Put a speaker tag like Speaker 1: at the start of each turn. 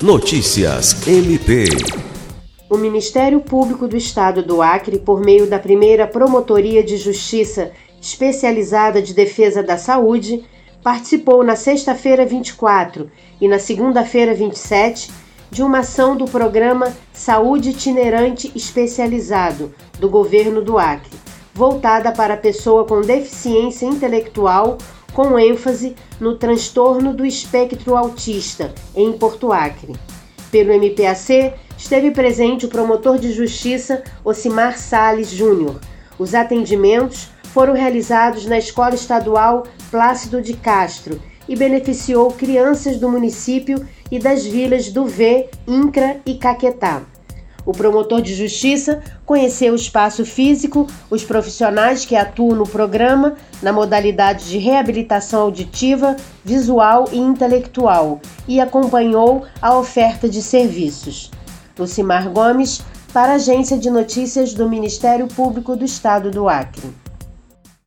Speaker 1: Notícias MP.
Speaker 2: O Ministério Público do Estado do Acre, por meio da primeira Promotoria de Justiça Especializada de Defesa da Saúde, participou na sexta-feira 24 e na segunda-feira 27 de uma ação do programa Saúde Itinerante Especializado do governo do Acre, voltada para a pessoa com deficiência intelectual, com ênfase no transtorno do espectro autista, em Porto Acre. Pelo MPAC, esteve presente o promotor de justiça Ocimar Sales Júnior. Os atendimentos foram realizados na Escola Estadual Plácido de Castro e beneficiou crianças do município e das vilas do V, Incra e Caquetá. O promotor de justiça conheceu o espaço físico, os profissionais que atuam no programa na modalidade de reabilitação auditiva, visual e intelectual e acompanhou a oferta de serviços. Lucimar Gomes, para a Agência de Notícias do Ministério Público do Estado do Acre.